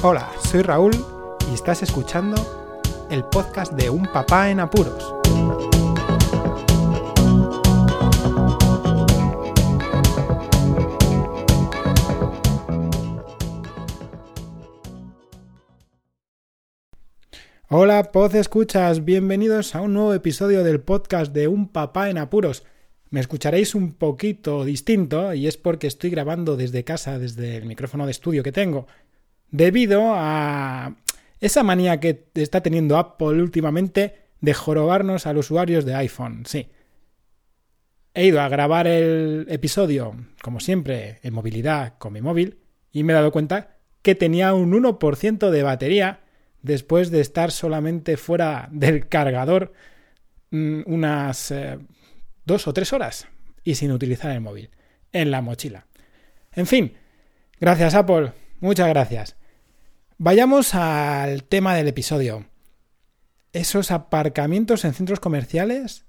Hola, soy Raúl y estás escuchando el podcast de Un Papá en Apuros. Hola, Poz Escuchas, bienvenidos a un nuevo episodio del podcast de Un Papá en Apuros. Me escucharéis un poquito distinto y es porque estoy grabando desde casa, desde el micrófono de estudio que tengo debido a esa manía que está teniendo Apple últimamente de jorobarnos a los usuarios de iPhone. Sí. He ido a grabar el episodio, como siempre, en movilidad con mi móvil y me he dado cuenta que tenía un 1% de batería después de estar solamente fuera del cargador mm, unas eh, dos o tres horas y sin utilizar el móvil, en la mochila. En fin, gracias Apple, muchas gracias. Vayamos al tema del episodio. Esos aparcamientos en centros comerciales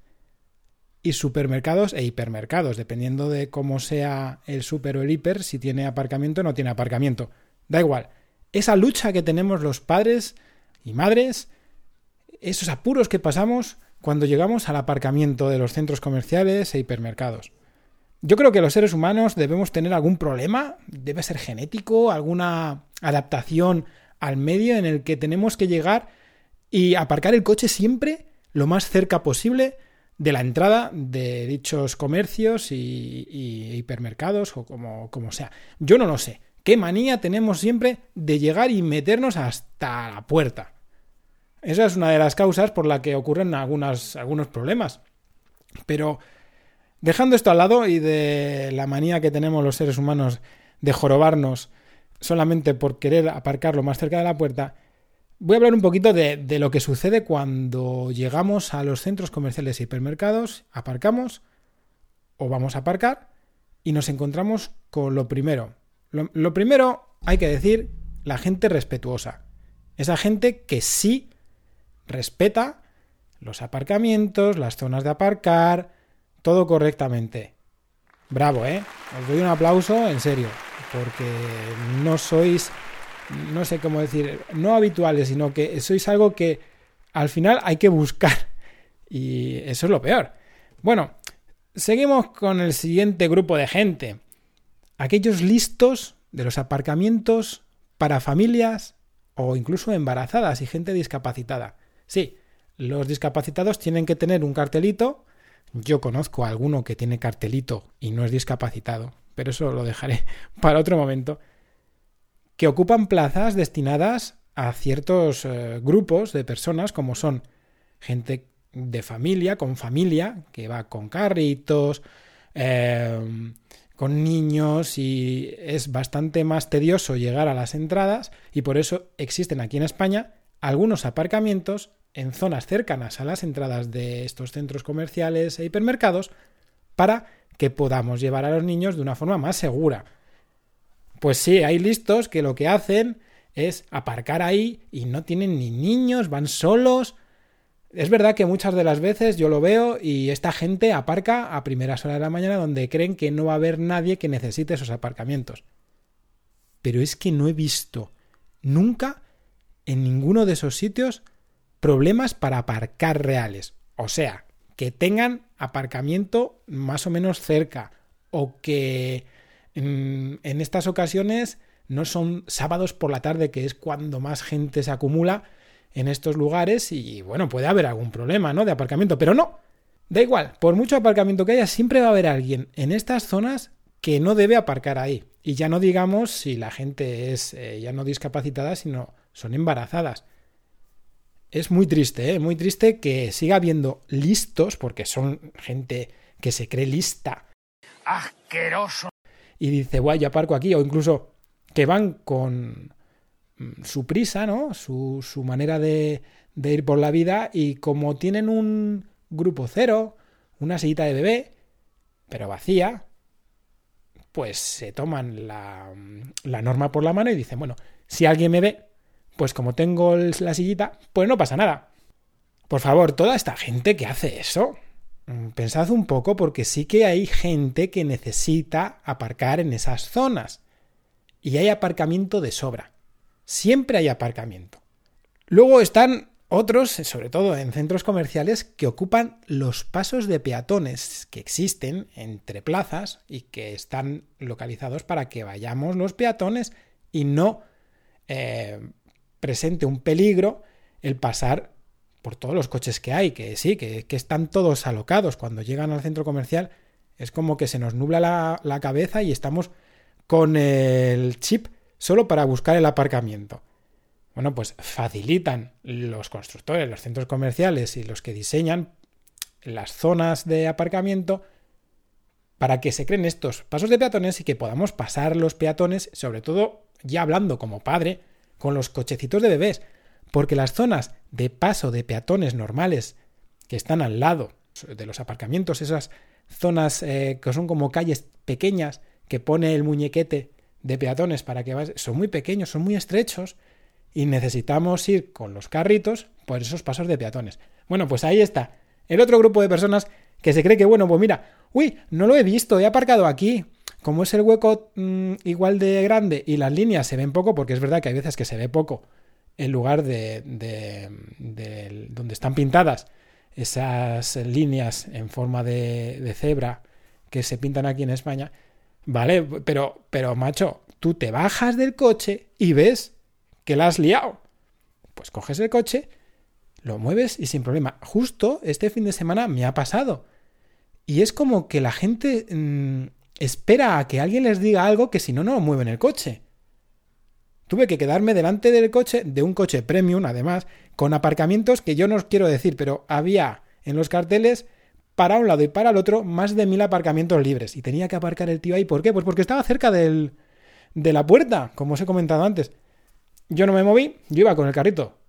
y supermercados e hipermercados, dependiendo de cómo sea el super o el hiper, si tiene aparcamiento o no tiene aparcamiento. Da igual. Esa lucha que tenemos los padres y madres, esos apuros que pasamos cuando llegamos al aparcamiento de los centros comerciales e hipermercados. Yo creo que los seres humanos debemos tener algún problema, debe ser genético, alguna adaptación al medio en el que tenemos que llegar y aparcar el coche siempre lo más cerca posible de la entrada de dichos comercios y, hipermercados o como, como sea. Yo no lo sé. ¿Qué manía tenemos siempre de llegar y meternos hasta la puerta? Esa es una de las causas por la que ocurren algunos problemas. Pero dejando esto al lado y de la manía que tenemos los seres humanos de jorobarnos solamente por querer aparcarlo más cerca de la puerta, voy a hablar un poquito de, lo que sucede cuando llegamos a los centros comerciales y hipermercados, aparcamos o vamos a aparcar y nos encontramos con lo primero. Lo primero, hay que decir, la gente respetuosa. Esa gente que sí respeta los aparcamientos, las zonas de aparcar, todo correctamente. Bravo, ¿eh? Os doy un aplauso, en serio porque no sois, no sé cómo decir, no habituales, sino que sois algo que al final hay que buscar. Y eso es lo peor. Bueno, seguimos con el siguiente grupo de gente. Aquellos listos de los aparcamientos para familias o incluso embarazadas y gente discapacitada. Sí, los discapacitados tienen que tener un cartelito. Yo conozco a alguno que tiene cartelito y no es discapacitado pero eso lo dejaré para otro momento, que ocupan plazas destinadas a ciertos eh, grupos de personas, como son gente de familia, con familia, que va con carritos, em, con niños y es bastante más tedioso llegar a las entradas y por eso existen aquí en España algunos aparcamientos en zonas cercanas a las entradas de estos centros comerciales e hipermercados para que podamos llevar a los niños de una forma más segura. Pues sí, hay listos que lo que hacen es aparcar ahí y no tienen ni niños, van solos. Es verdad que muchas de las veces yo lo veo y esta gente aparca a primeras horas de la mañana donde creen que no va a haber nadie que necesite esos aparcamientos. Pero es que no he visto nunca en ninguno de esos sitios problemas para aparcar reales. O sea, que tengan aparcamiento más o menos cerca o que en, estas ocasiones no son sábados por la tarde, que es cuando más gente se acumula en estos lugares y bueno, puede haber algún problema, ¿no? De aparcamiento, pero no. Da igual, por mucho aparcamiento que haya, siempre va a haber alguien en estas zonas que no debe aparcar ahí. Y ya no digamos si la gente es eh, ya no discapacitada, sino son embarazadas es muy triste, ¿eh? muy triste que siga habiendo listos, porque son gente que se cree lista. ¡Asqueroso! Y dice, guay, yo aparco aquí, o incluso que van con mm, su prisa, ¿no? Su, su manera de, de ir por la vida, y como tienen un grupo cero, una sillita de bebé, pero vacía, pues se toman la, la norma por la mano y dicen, bueno, si alguien me ve, pues como tengo la sillita, pues no pasa nada. Por favor, toda esta gente que hace eso, mm, pensad un poco porque sí que hay gente que necesita aparcar en esas zonas. Y hay aparcamiento de sobra. siempre hay aparcamiento. Luego están otros, sobre todo en centros comerciales, que ocupan los pasos de peatones que existen entre plazas y que están localizados para que vayamos los peatones y no eh, presente un peligro el pasar por todos los coches que hay, que sí, que, están todos alocados. Cuando llegan al centro comercial es como que se nos nubla la, la cabeza y estamos con el chip solo para buscar el aparcamiento. Bueno, pues facilitan los constructores, los centros comerciales y los que diseñan las zonas de aparcamiento para que se creen estos pasos de peatones y que podamos pasar los peatones, sobre todo ya hablando como padre, con los cochecitos de bebés, porque las zonas de paso de peatones normales que están al lado de los aparcamientos, esas zonas eh, que son como calles pequeñas que pone el muñequete de peatones para que vas, son muy pequeños, son muy estrechos y necesitamos ir con los carritos por esos pasos de peatones. Bueno, pues ahí está. El otro grupo de personas que se cree que, bueno, pues mira, uy, no lo he visto, he aparcado aquí. Como es el hueco mm, igual de grande y las líneas se ven poco, porque es verdad que hay veces que se ve poco en lugar de, de, donde están pintadas esas líneas en forma de, de, cebra que se pintan aquí en España, ¿vale? Pero, pero, macho, tú te bajas del coche y ves que la has liado. Pues coges el coche, lo mueves y sin problema. Justo este fin de semana me ha pasado. Y es como que la gente mm, espera a que alguien les diga algo que si no, no mueven el coche. Tuve que quedarme delante del coche, de un coche premium además, con aparcamientos que yo no os quiero decir, pero había en los carteles para un lado y para el otro más de mil aparcamientos libres. Y tenía que aparcar el tío ahí. ¿Por qué? Pues porque estaba cerca del, de la puerta, como os he comentado antes. Yo no me moví, yo iba con el carrito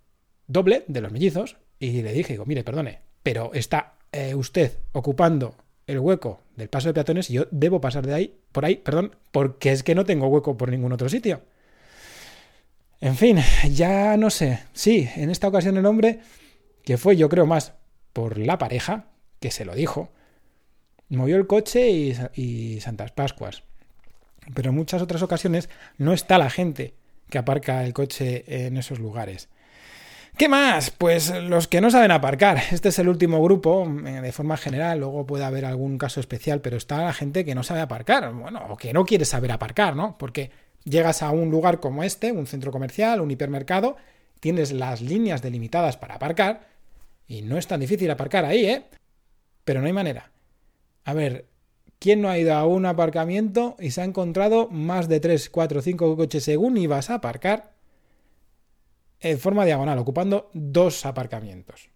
doble de los mellizos y le dije, digo, mire, perdone, pero está eh, usted ocupando el hueco del paso de peatones y yo debo pasar de ahí, por ahí, perdón, porque es que no tengo hueco por ningún otro sitio. En fin, ya no sé. Sí, en esta ocasión el hombre, que fue yo creo más por la pareja, que se lo dijo, movió el coche y, y Santas Pascuas. Pero en muchas otras ocasiones no está la gente que aparca el coche en esos lugares. ¿Qué más? Pues los que no saben aparcar. Este es el último grupo, eh, de forma general, luego puede haber algún caso especial, pero está la gente que no sabe aparcar, bueno, o que no quiere saber aparcar, ¿no? Porque llegas a un lugar como este, un centro comercial, un hipermercado, tienes las líneas delimitadas para aparcar, y no es tan difícil aparcar ahí, ¿eh? Pero no hay manera. A ver, ¿Quién no ha ido a un aparcamiento y se ha encontrado más de 3, 4, 5 coches según ibas a aparcar en forma diagonal, ocupando dos aparcamientos?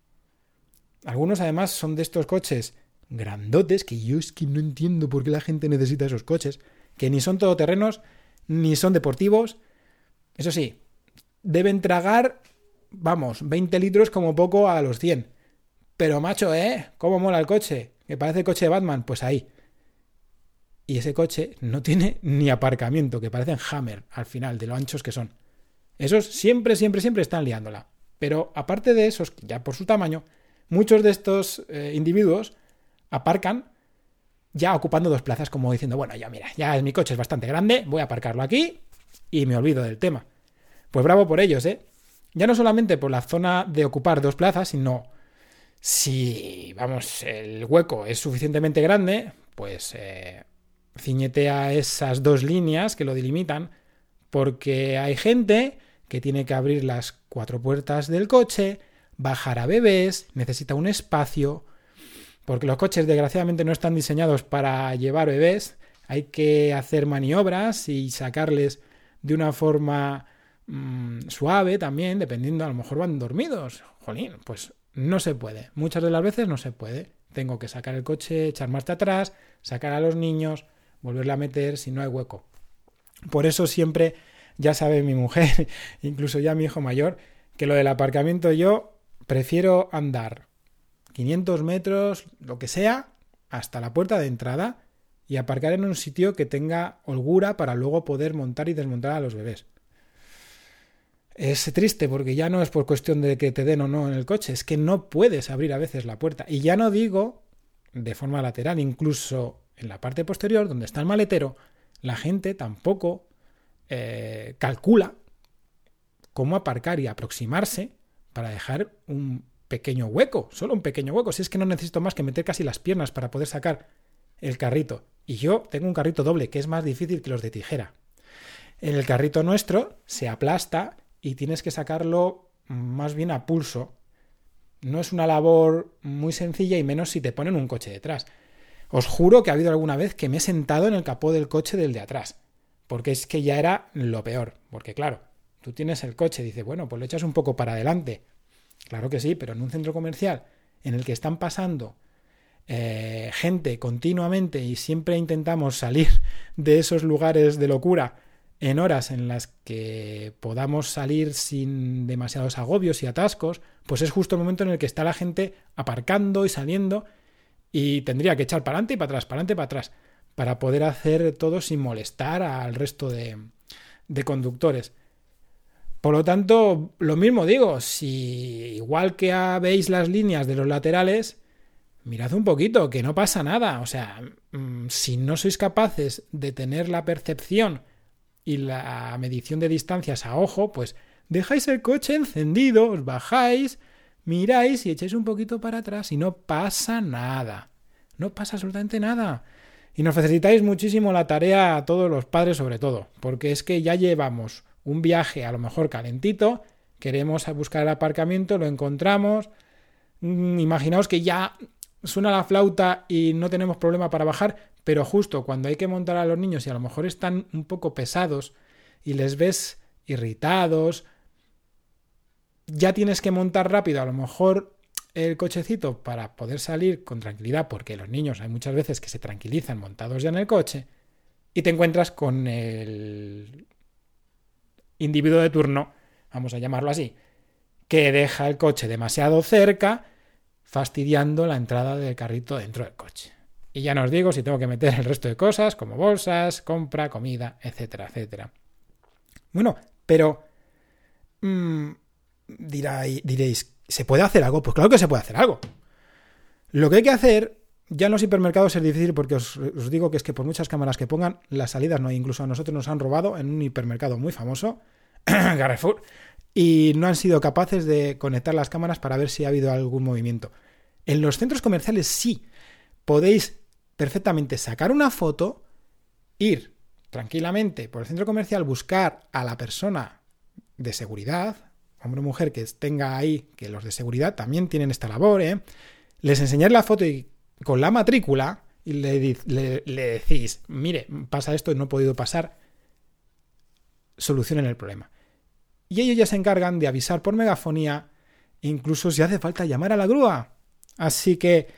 Algunos además son de estos coches grandotes que yo es que no entiendo por qué la gente necesita esos coches, que ni son todoterrenos ni son deportivos. Eso sí, deben tragar, vamos, 20 litros como poco a los 100. Pero macho, ¿eh? ¿Cómo mola el coche? Que parece el coche de Batman. Pues ahí y ese coche no tiene ni aparcamiento, que parecen Hammer al final, de lo anchos que son. Esos siempre, siempre, siempre están liándola. Pero aparte de esos, ya por su tamaño, muchos de estos eh, individuos aparcan ya ocupando dos plazas, como diciendo, bueno, ya mira, ya mi coche es bastante grande, voy a aparcarlo aquí y me olvido del tema. Pues bravo por ellos, ¿eh? Ya no solamente por la zona de ocupar dos plazas, sino si, vamos, el hueco es suficientemente grande, pues eh, ciñetea esas dos líneas que lo delimitan, porque hay gente que tiene que abrir las cuatro puertas del coche, bajar a bebés, necesita un espacio, porque los coches desgraciadamente no están diseñados para llevar bebés, hay que hacer maniobras y sacarles de una forma mm, suave también, dependiendo, a lo mejor van dormidos. Jolín, pues no se puede. Muchas de las veces no se puede. Tengo que sacar el coche, echar marcha atrás, sacar a los niños, volverla a meter si no hay hueco. Por eso siempre, ya sabe mi mujer, incluso ya mi hijo mayor, que lo del aparcamiento yo prefiero andar 500 metros, lo que sea, hasta la puerta de entrada y aparcar en un sitio que tenga holgura para luego poder montar y desmontar a los bebés. Es triste porque ya no es por cuestión de que te den o no en el coche, es que no puedes abrir a veces la puerta. Y ya no digo de forma lateral, incluso en la parte posterior, donde está el maletero, la gente tampoco eh, calcula cómo aparcar y aproximarse para dejar un pequeño hueco, solo un pequeño hueco. Si es que no necesito más que meter casi las piernas para poder sacar el carrito. Y yo tengo un carrito doble, que es más difícil que los de tijera. El carrito nuestro se aplasta y tienes que sacarlo más bien a pulso. No es una labor muy sencilla y menos si te ponen un coche detrás. Os juro que ha habido alguna vez que me he sentado en el capó del coche del de atrás, porque es que ya era lo peor, porque claro, tú tienes el coche, dices, bueno, pues lo echas un poco para adelante. Claro que sí, pero en un centro comercial en el que están pasando eh, gente continuamente y siempre intentamos salir de esos lugares de locura en horas en las que podamos salir sin demasiados agobios y atascos, pues es justo el momento en el que está la gente aparcando y saliendo y tendría que echar para adelante y para atrás, para adelante y para atrás, para poder hacer todo sin molestar al resto de, de conductores. Por lo tanto, lo mismo digo, si igual que veis las líneas de los laterales, mirad un poquito, que no pasa nada. O sea, mm, si no sois capaces de tener la percepción y la medición de distancias a ojo, pues dejáis el coche encendido, os bajáis, miráis y echáis un poquito para atrás y no pasa nada. No pasa absolutamente nada. Y nos facilitáis muchísimo la tarea a todos los padres sobre todo, porque es que ya llevamos un viaje a lo mejor calentito, queremos buscar el aparcamiento, lo encontramos, mm, imaginaos que ya suena la flauta y no tenemos problema para bajar, pero justo cuando hay que montar a los niños y a lo mejor están un poco pesados y les ves irritados, ya tienes que montar rápido a lo mejor el cochecito para poder salir con tranquilidad, porque los niños hay muchas veces que se tranquilizan montados ya en el coche, y te encuentras con el individuo de turno, vamos a llamarlo así, que deja el coche demasiado cerca, fastidiando la entrada del carrito dentro del coche. Y ya no os digo si tengo que meter el resto de cosas, como bolsas, compra, comida, etcétera, etcétera. Bueno, pero... Mmm, diréis, ¿se puede hacer algo? Pues claro que se puede hacer algo. Lo que hay que hacer, ya en los hipermercados es difícil porque os, digo que es que por muchas cámaras que pongan, las salidas no hay. Incluso a nosotros nos han robado en un hipermercado muy famoso, Carrefour, y no han sido capaces de conectar las cámaras para ver si ha habido algún movimiento. En los centros comerciales sí. Podéis perfectamente sacar una foto, ir tranquilamente por el centro comercial, buscar a la persona de seguridad, hombre o mujer que tenga ahí, que los de seguridad también tienen esta labor, ¿eh? les enseñáis la foto y con la matrícula y le, le, decís, mire, pasa esto y no he podido pasar, solucionen el problema. Y ellos ya se encargan de avisar por megafonía, incluso si hace falta llamar a la grúa. Así que,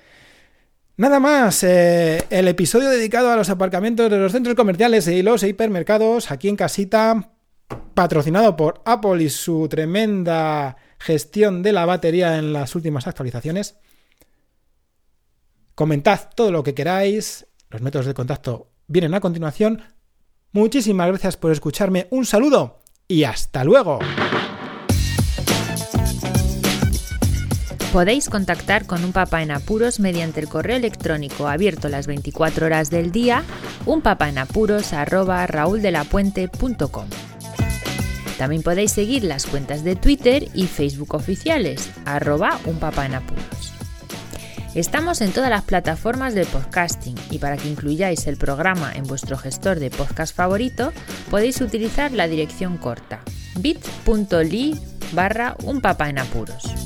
nada más, eh, el episodio dedicado a los aparcamientos de los centros comerciales y los hipermercados aquí en casita patrocinado por Apple y su tremenda gestión de la batería en las últimas actualizaciones. Comentad todo lo que queráis, los métodos de contacto vienen a continuación. Muchísimas gracias por escucharme, un saludo y hasta luego. Podéis contactar con un papá en apuros mediante el correo electrónico abierto las 24 horas del día, unpapaenapuros@rauldelapuente.com. También podéis seguir las cuentas de Twitter y Facebook oficiales, arroba un papá en apuros. Estamos en todas las plataformas de podcasting y para que incluyáis el programa en vuestro gestor de podcast favorito podéis utilizar la dirección corta bit.ly barra un papá en apuros.